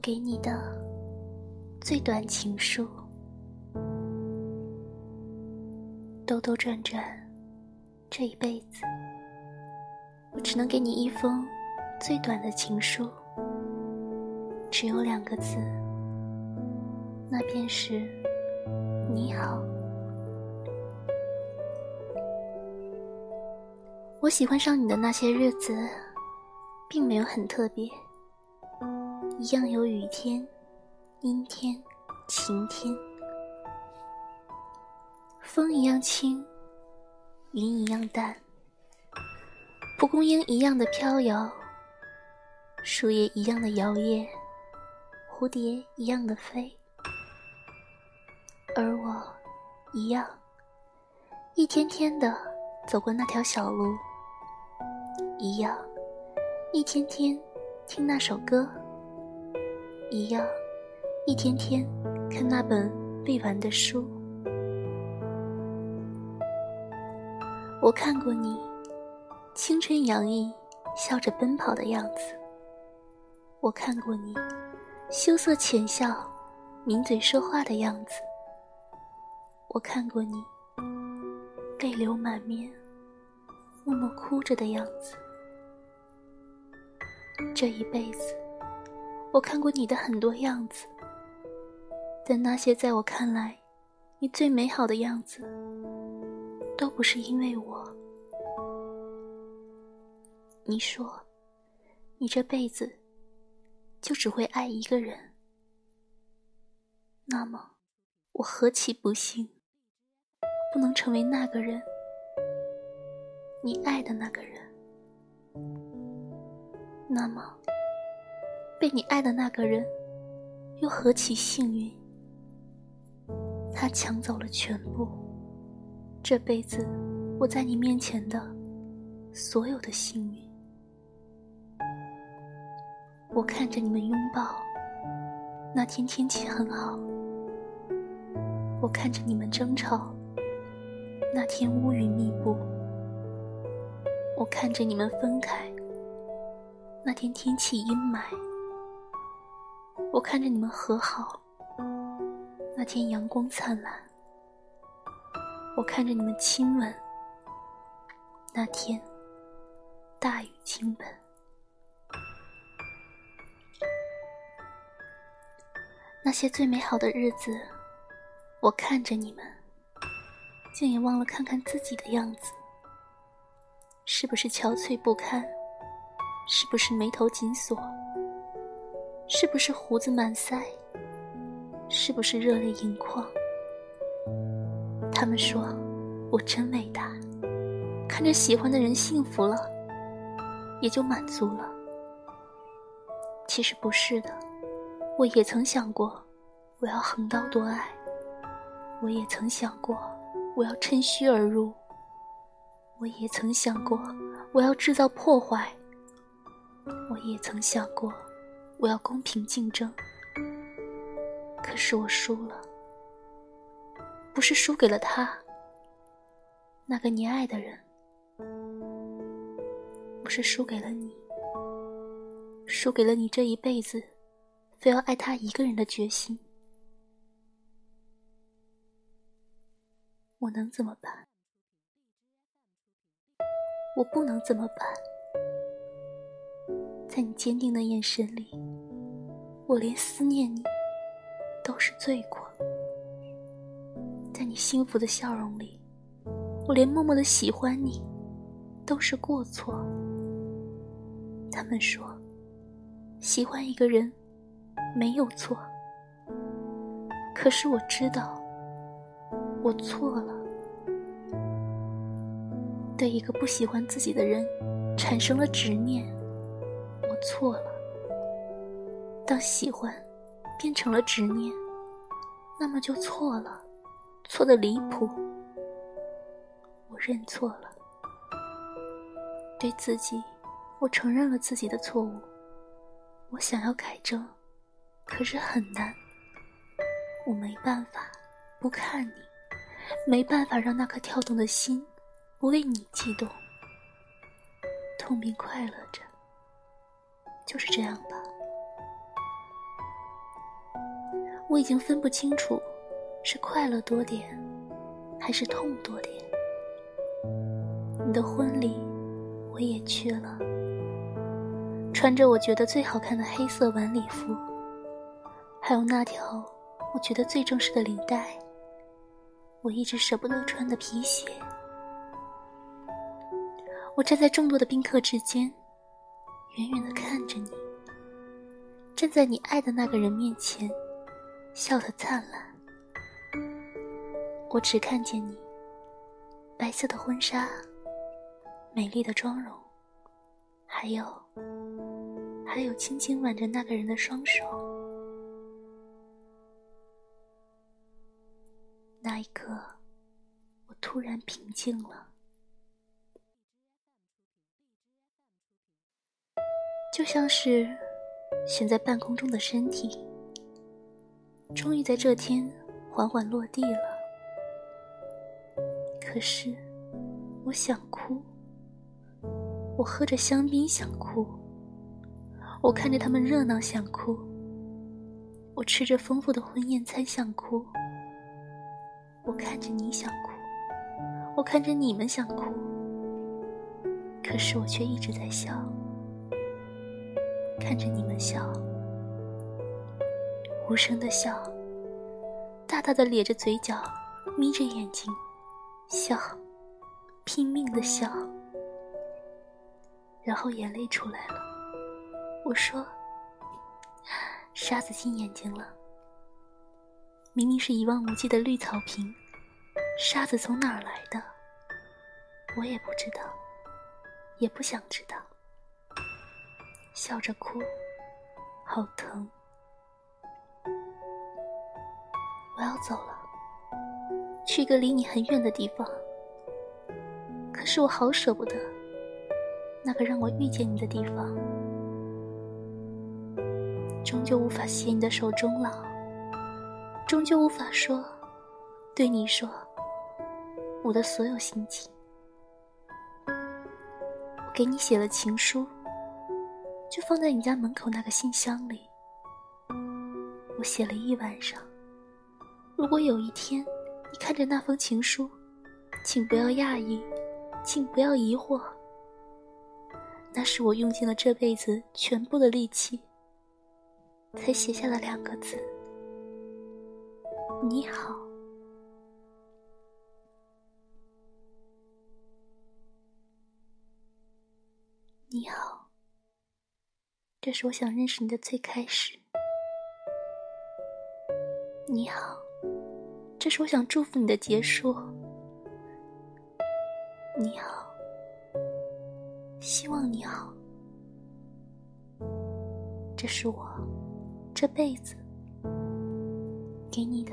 给你的最短情书，兜兜转转，这一辈子，我只能给你一封最短的情书，只有两个字，那便是你好。我喜欢上你的那些日子，并没有很特别。一样有雨天、阴天、晴天，风一样轻，云一样淡，蒲公英一样的飘摇，树叶一样的摇曳，蝴蝶一样的飞，而我一样，一天天的走过那条小路，一样，一天天听那首歌。一样，一天天看那本未完的书。我看过你青春洋溢、笑着奔跑的样子；我看过你羞涩浅笑、抿嘴说话的样子；我看过你泪流满面、默默哭着的样子。这一辈子。我看过你的很多样子，但那些在我看来，你最美好的样子，都不是因为我。你说，你这辈子就只会爱一个人，那么，我何其不幸，不能成为那个人，你爱的那个人。那么。被你爱的那个人，又何其幸运！他抢走了全部，这辈子我在你面前的所有的幸运。我看着你们拥抱，那天天气很好；我看着你们争吵，那天乌云密布；我看着你们分开，那天天气阴霾。我看着你们和好，那天阳光灿烂；我看着你们亲吻，那天大雨倾盆。那些最美好的日子，我看着你们，竟也忘了看看自己的样子，是不是憔悴不堪？是不是眉头紧锁？是不是胡子满腮？是不是热泪盈眶？他们说我真伟大，看着喜欢的人幸福了，也就满足了。其实不是的，我也曾想过，我要横刀夺爱；我也曾想过，我要趁虚而入；我也曾想过，我要制造破坏；我也曾想过。我要公平竞争，可是我输了，不是输给了他，那个你爱的人，不是输给了你，输给了你这一辈子非要爱他一个人的决心。我能怎么办？我不能怎么办？在你坚定的眼神里，我连思念你都是罪过；在你幸福的笑容里，我连默默的喜欢你都是过错。他们说，喜欢一个人没有错，可是我知道，我错了。对一个不喜欢自己的人产生了执念。错了。当喜欢变成了执念，那么就错了，错的离谱。我认错了，对自己，我承认了自己的错误。我想要改正，可是很难。我没办法不看你，没办法让那颗跳动的心不为你悸动，痛并快乐着。就是这样吧。我已经分不清楚是快乐多点，还是痛多点。你的婚礼我也去了，穿着我觉得最好看的黑色晚礼服，还有那条我觉得最正式的领带，我一直舍不得穿的皮鞋。我站在众多的宾客之间，远远的看着你，站在你爱的那个人面前，笑得灿烂。我只看见你白色的婚纱，美丽的妆容，还有，还有轻轻挽着那个人的双手。那一刻，我突然平静了。就像是悬在半空中的身体，终于在这天缓缓落地了。可是，我想哭。我喝着香槟想哭，我看着他们热闹想哭，我吃着丰富的婚宴餐想哭，我看着你想哭，我看着你们想哭，可是我却一直在笑。看着你们笑，无声的笑，大大的咧着嘴角，眯着眼睛，笑，拼命的笑，然后眼泪出来了。我说：“沙子进眼睛了。”明明是一望无际的绿草坪，沙子从哪儿来的？我也不知道，也不想知道。笑着哭，好疼。我要走了，去一个离你很远的地方。可是我好舍不得那个让我遇见你的地方，终究无法携你的手终老，终究无法说，对你说我的所有心情。我给你写了情书。就放在你家门口那个信箱里。我写了一晚上。如果有一天你看着那封情书，请不要讶异，请不要疑惑。那是我用尽了这辈子全部的力气，才写下了两个字：你好。你好。这是我想认识你的最开始。你好，这是我想祝福你的结束。你好，希望你好。这是我这辈子给你的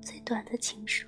最短的情书。